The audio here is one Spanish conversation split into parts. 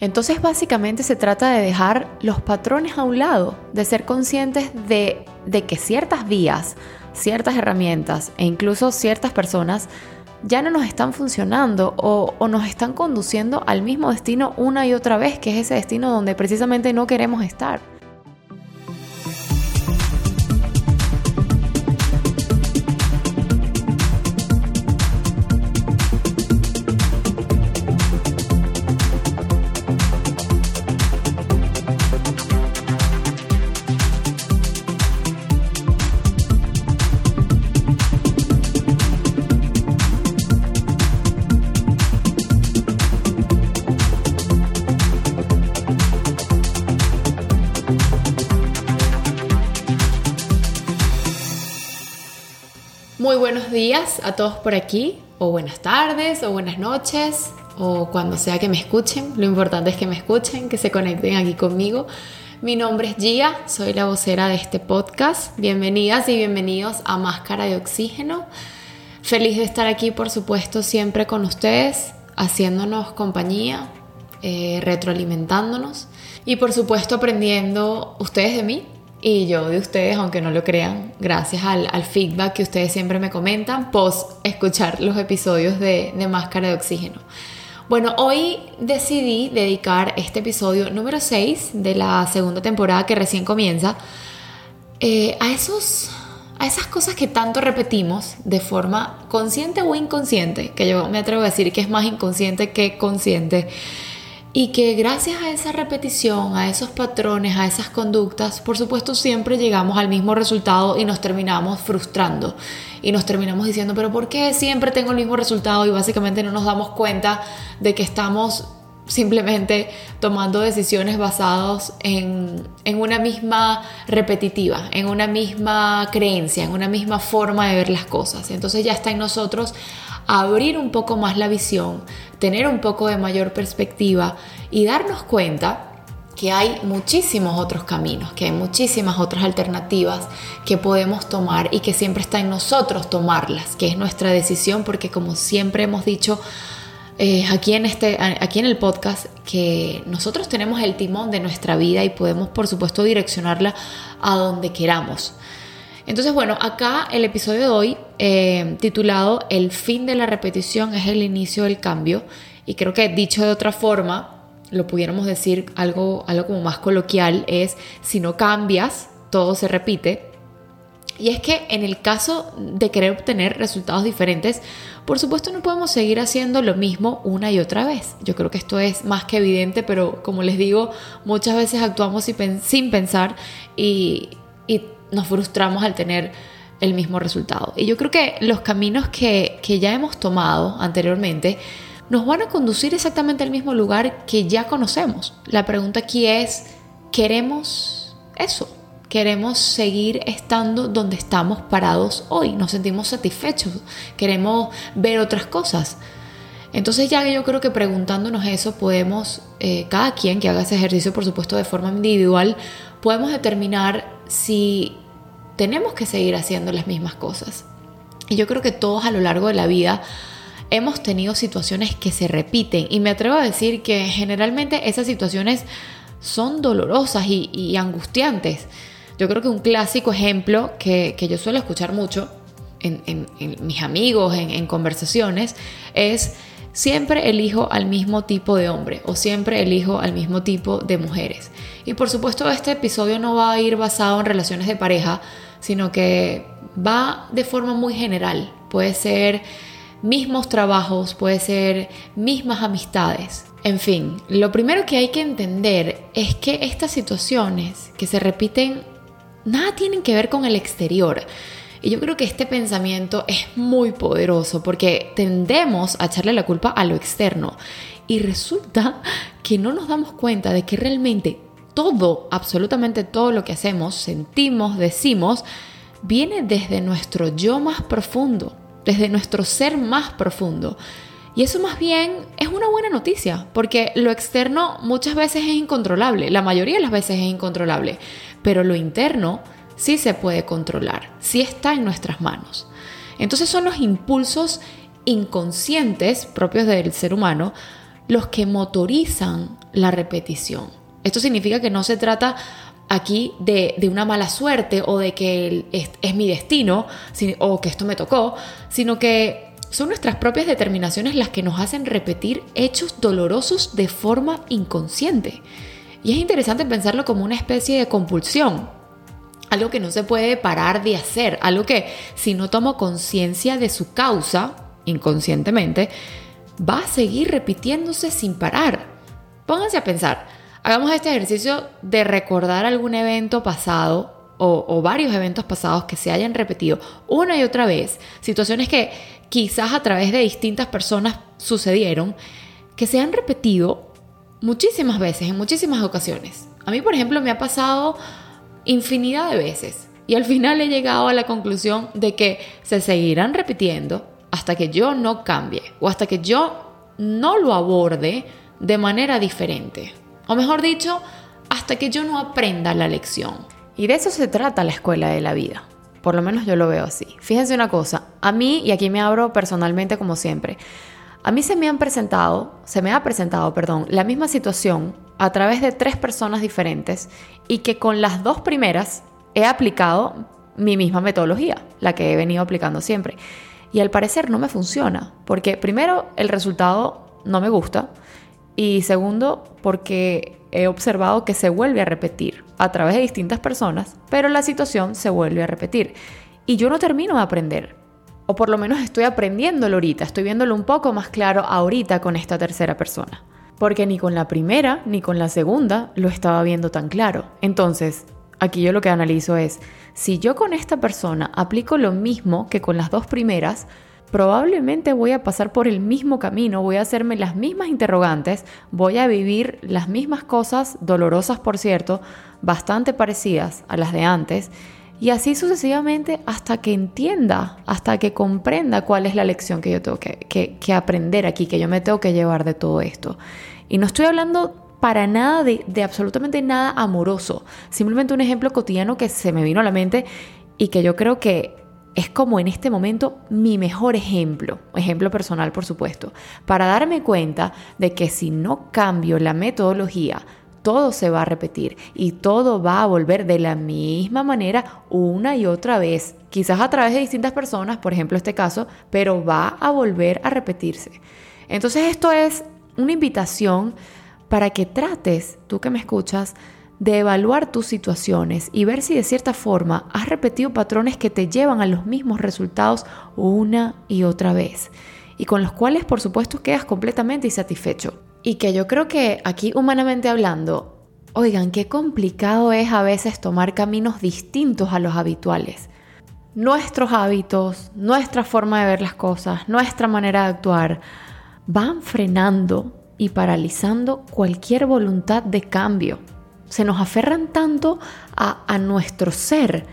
Entonces básicamente se trata de dejar los patrones a un lado, de ser conscientes de, que ciertas vías, ciertas herramientas e incluso ciertas personas ya no nos están funcionando o, o, nos están conduciendo al mismo destino una y otra vez, que es ese destino donde precisamente no queremos estar. Buenos días a todos por aquí, o buenas tardes, o buenas noches, o cuando sea que me escuchen. Lo importante es que me escuchen, que se conecten aquí conmigo. Mi nombre es Gia, soy la vocera de este podcast. Bienvenidas y bienvenidos a Máscara de Oxígeno. Feliz de estar aquí, por supuesto, siempre con ustedes, haciéndonos compañía, eh, retroalimentándonos y, por supuesto, aprendiendo ustedes de mí y yo de ustedes, aunque no lo crean, gracias al, feedback que ustedes siempre me comentan post escuchar los episodios de, Máscara de Oxígeno. Bueno, hoy decidí dedicar este episodio número 6 de la segunda temporada que recién comienza eh, a, esos, a esas cosas que tanto repetimos de forma consciente o inconsciente, que yo me atrevo a decir que es más inconsciente que consciente y que gracias a esa repetición, a esos patrones, a esas conductas, por supuesto siempre llegamos al mismo resultado y nos terminamos frustrando y nos terminamos diciendo, pero ¿por qué siempre tengo el mismo resultado? Y básicamente no nos damos cuenta de que estamos simplemente tomando decisiones basadas en, en, una misma repetitiva, en una misma creencia, en una misma forma de ver las cosas. Entonces ya está en nosotros abrir un poco más la visión, tener un poco de mayor perspectiva y darnos cuenta que hay muchísimos otros caminos, que hay muchísimas otras alternativas que podemos tomar y que siempre está en nosotros tomarlas, que es nuestra decisión, porque como siempre hemos dicho eh, aquí, en este, aquí en el podcast, que nosotros tenemos el timón de nuestra vida y podemos por supuesto direccionarla a donde queramos. Entonces, bueno, acá el episodio de hoy, eh, titulado El fin de la repetición es el inicio del cambio, y creo que dicho de otra forma, lo pudiéramos decir algo, algo como más coloquial, es si no cambias, todo se repite. Y es que en el caso de querer obtener resultados diferentes, por supuesto no podemos seguir haciendo lo mismo una y otra vez. Yo creo que esto es más que evidente, pero como les digo, muchas veces actuamos sin pensar y, y nos frustramos al tener el mismo resultado. Y yo creo que los caminos que, ya hemos tomado anteriormente nos van a conducir exactamente al mismo lugar que ya conocemos. La pregunta aquí es, ¿queremos eso? Queremos seguir estando donde estamos parados hoy, nos sentimos satisfechos, queremos ver otras cosas. Entonces ya yo creo que preguntándonos eso podemos, eh, cada quien que haga ese ejercicio por supuesto de forma individual, podemos determinar si tenemos que seguir haciendo las mismas cosas. Y yo creo que todos a lo largo de la vida hemos tenido situaciones que se repiten y me atrevo a decir que generalmente esas situaciones son dolorosas y, angustiantes. Yo creo que un clásico ejemplo que, yo suelo escuchar mucho en, mis amigos, en conversaciones, es siempre elijo al mismo tipo de hombre o siempre elijo al mismo tipo de mujeres. Y por supuesto este episodio no va a ir basado en relaciones de pareja, sino que va de forma muy general. Puede ser mismos trabajos, puede ser mismas amistades. En fin, lo primero que hay que entender es que estas situaciones que se repiten nada tienen que ver con el exterior. Y yo creo que este pensamiento es muy poderoso porque tendemos a echarle la culpa a lo externo y resulta que no nos damos cuenta de que realmente todo, absolutamente todo lo que hacemos, sentimos, decimos, viene desde nuestro yo más profundo, desde nuestro ser más profundo. Y eso más bien es una buena noticia, porque lo externo muchas veces es incontrolable, la mayoría de las veces es incontrolable, pero lo interno sí se puede controlar, sí está en nuestras manos. Entonces son los impulsos inconscientes propios del ser humano los que motorizan la repetición. Esto significa que no se trata aquí de, una mala suerte o de que es, mi destino o que esto me tocó, sino que son nuestras propias determinaciones las que nos hacen repetir hechos dolorosos de forma inconsciente. Y es interesante pensarlo como una especie de compulsión, algo que no se puede parar de hacer, algo que si no tomo conciencia de su causa, inconscientemente, va a seguir repitiéndose sin parar. Pónganse a pensar, hagamos este ejercicio de recordar algún evento pasado o, varios eventos pasados que se hayan repetido una y otra vez, situaciones que quizás a través de distintas personas sucedieron, que se han repetido muchísimas veces, en muchísimas ocasiones. A mí, por ejemplo, me ha pasado infinidad de veces y al final he llegado a la conclusión de que se seguirán repitiendo hasta que yo no cambie o hasta que yo no lo aborde de manera diferente. O mejor dicho, hasta que yo no aprenda la lección. Y de eso se trata la escuela de la vida. Por lo menos yo lo veo así. Fíjense una cosa, a mí, y aquí me abro personalmente como siempre, a mí se me han presentado, se me ha presentado, perdón, la misma situación a través de tres personas diferentes y que con las dos primeras he aplicado mi misma metodología, la que he venido aplicando siempre. Y al parecer no me funciona, porque primero el resultado no me gusta y segundo porque he observado que se vuelve a repetir a través de distintas personas, pero la situación se vuelve a repetir y yo no termino de aprender. O por lo menos estoy aprendiéndolo ahorita, estoy viéndolo un poco más claro ahorita con esta tercera persona. Porque ni con la primera ni con la segunda lo estaba viendo tan claro. Entonces, aquí yo lo que analizo es, si yo con esta persona aplico lo mismo que con las dos primeras, probablemente voy a pasar por el mismo camino, voy a hacerme las mismas interrogantes, voy a vivir las mismas cosas, dolorosas por cierto, bastante parecidas a las de antes, y así sucesivamente hasta que entienda, hasta que comprenda cuál es la lección que yo tengo que, aprender aquí, que yo me tengo que llevar de todo esto. Y no estoy hablando para nada de, absolutamente nada amoroso. Simplemente un ejemplo cotidiano que se me vino a la mente y que yo creo que es como en este momento mi mejor ejemplo, ejemplo personal por supuesto, para darme cuenta de que si no cambio la metodología, todo se va a repetir y todo va a volver de la misma manera una y otra vez, quizás a través de distintas personas, por ejemplo este caso, pero va a volver a repetirse. Entonces esto es una invitación para que trates, tú que me escuchas, de evaluar tus situaciones y ver si de cierta forma has repetido patrones que te llevan a los mismos resultados una y otra vez y con los cuales por supuesto quedas completamente insatisfecho. Y que yo creo que aquí humanamente hablando, oigan, qué complicado es a veces tomar caminos distintos a los habituales. Nuestros hábitos, nuestra forma de ver las cosas, nuestra manera de actuar, van frenando y paralizando cualquier voluntad de cambio. Se nos aferran tanto a, a nuestro ser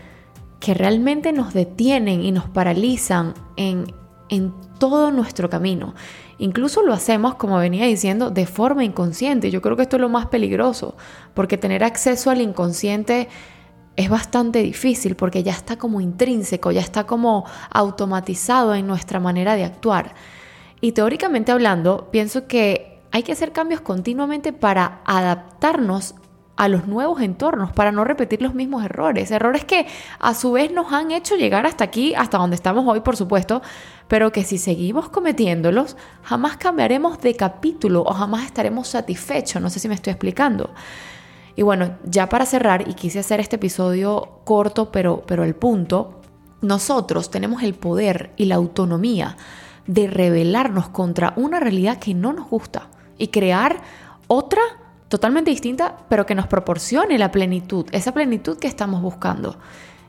que realmente nos detienen y nos paralizan en, en todo nuestro camino. Incluso lo hacemos, como venía diciendo, de forma inconsciente. Yo creo que esto es lo más peligroso, porque tener acceso al inconsciente es bastante difícil porque ya está como intrínseco, ya está como automatizado en nuestra manera de actuar. Y teóricamente hablando, pienso que hay que hacer cambios continuamente para adaptarnos a los nuevos entornos para no repetir los mismos errores. Errores que a su vez nos han hecho llegar hasta aquí, hasta donde estamos hoy, por supuesto, pero que si seguimos cometiéndolos, jamás cambiaremos de capítulo o jamás estaremos satisfechos. No sé si me estoy explicando. Y bueno, ya para cerrar, y quise hacer este episodio corto, pero, pero el punto, nosotros tenemos el poder y la autonomía de rebelarnos contra una realidad que no nos gusta y crear otra totalmente distinta, pero que nos proporcione la plenitud, esa plenitud que estamos buscando.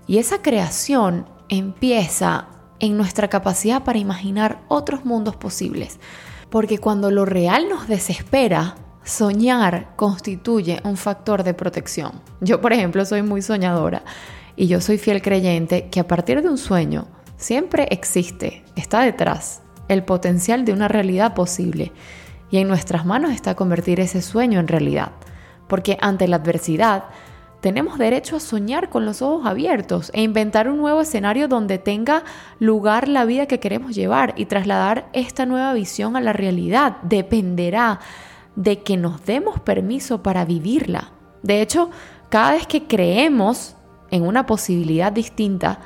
Y esa creación empieza en nuestra capacidad para imaginar otros mundos posibles. Porque cuando lo real nos desespera, soñar constituye un factor de protección. Yo, por ejemplo, soy muy soñadora y yo soy fiel creyente que a partir de un sueño siempre existe, está detrás, el potencial de una realidad posible. Y en nuestras manos está convertir ese sueño en realidad. Porque ante la adversidad, tenemos derecho a soñar con los ojos abiertos e inventar un nuevo escenario donde tenga lugar la vida que queremos llevar y trasladar esta nueva visión a la realidad. Dependerá de que nos demos permiso para vivirla. De hecho, cada vez que creemos en una posibilidad distinta,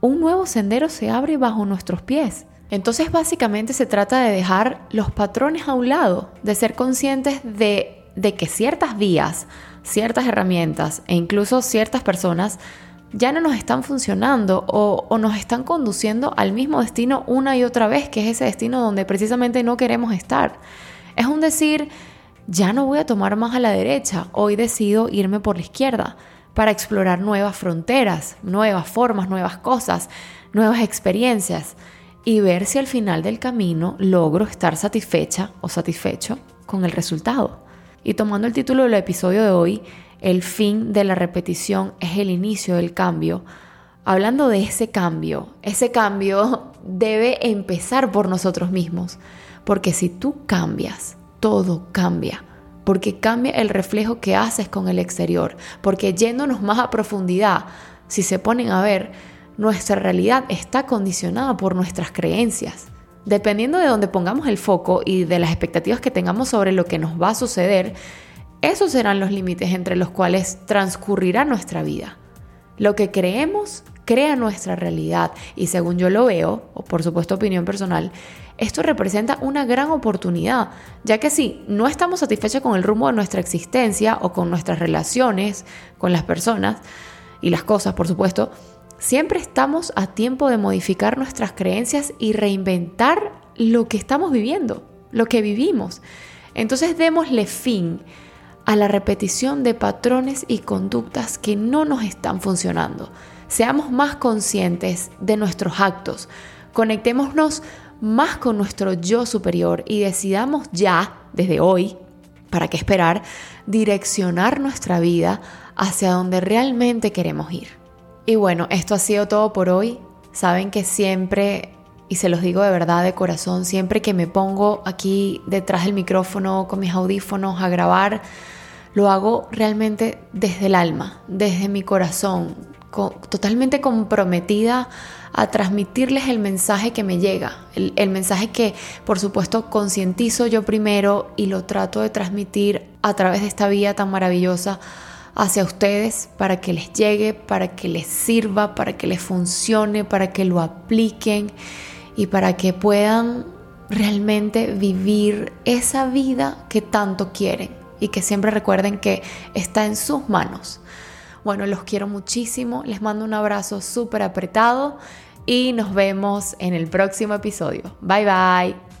un nuevo sendero se abre bajo nuestros pies. Entonces básicamente se trata de dejar los patrones a un lado, de ser conscientes de, que ciertas vías, ciertas herramientas e incluso ciertas personas ya no nos están funcionando o, o, nos están conduciendo al mismo destino una y otra vez, que es ese destino donde precisamente no queremos estar. Es un decir, ya no voy a tomar más a la derecha, hoy decido irme por la izquierda para explorar nuevas fronteras, nuevas formas, nuevas cosas, nuevas experiencias y ver si al final del camino logro estar satisfecha o satisfecho con el resultado. Y tomando el título del episodio de hoy, el fin de la repetición es el inicio del cambio. Hablando de ese cambio, ese cambio debe empezar por nosotros mismos, porque si tú cambias, todo cambia, porque cambia el reflejo que haces con el exterior, porque yéndonos más a profundidad, si se ponen a ver, nuestra realidad está condicionada por nuestras creencias. Dependiendo de dónde pongamos el foco y de las expectativas que tengamos sobre lo que nos va a suceder, esos serán los límites entre los cuales transcurrirá nuestra vida. Lo que creemos crea nuestra realidad y según yo lo veo, o por supuesto opinión personal, esto representa una gran oportunidad, ya que si no estamos satisfechos con el rumbo de nuestra existencia o con nuestras relaciones con las personas y las cosas, por supuesto, Siempre estamos a tiempo de modificar nuestras creencias y reinventar lo que estamos viviendo, lo que vivimos. Entonces démosle fin a la repetición de patrones y conductas que no nos están funcionando. Seamos más conscientes de nuestros actos. Conectémonos más con nuestro yo superior y decidamos ya, desde hoy, para qué esperar, direccionar nuestra vida hacia donde realmente queremos ir. Y bueno, esto ha sido todo por hoy. Saben que siempre, y se los digo de verdad de corazón, siempre que me pongo aquí detrás del micrófono con mis audífonos a grabar, lo hago realmente desde el alma, desde mi corazón, totalmente comprometida a transmitirles el mensaje que me llega, el, el mensaje que por supuesto concientizo yo primero y lo trato de transmitir a través de esta vía tan maravillosa hacia ustedes para que les llegue, para que les sirva, para que les funcione, para que lo apliquen y para que puedan realmente vivir esa vida que tanto quieren y que siempre recuerden que está en sus manos. Bueno, los quiero muchísimo, les mando un abrazo súper apretado y nos vemos en el próximo episodio. Bye bye.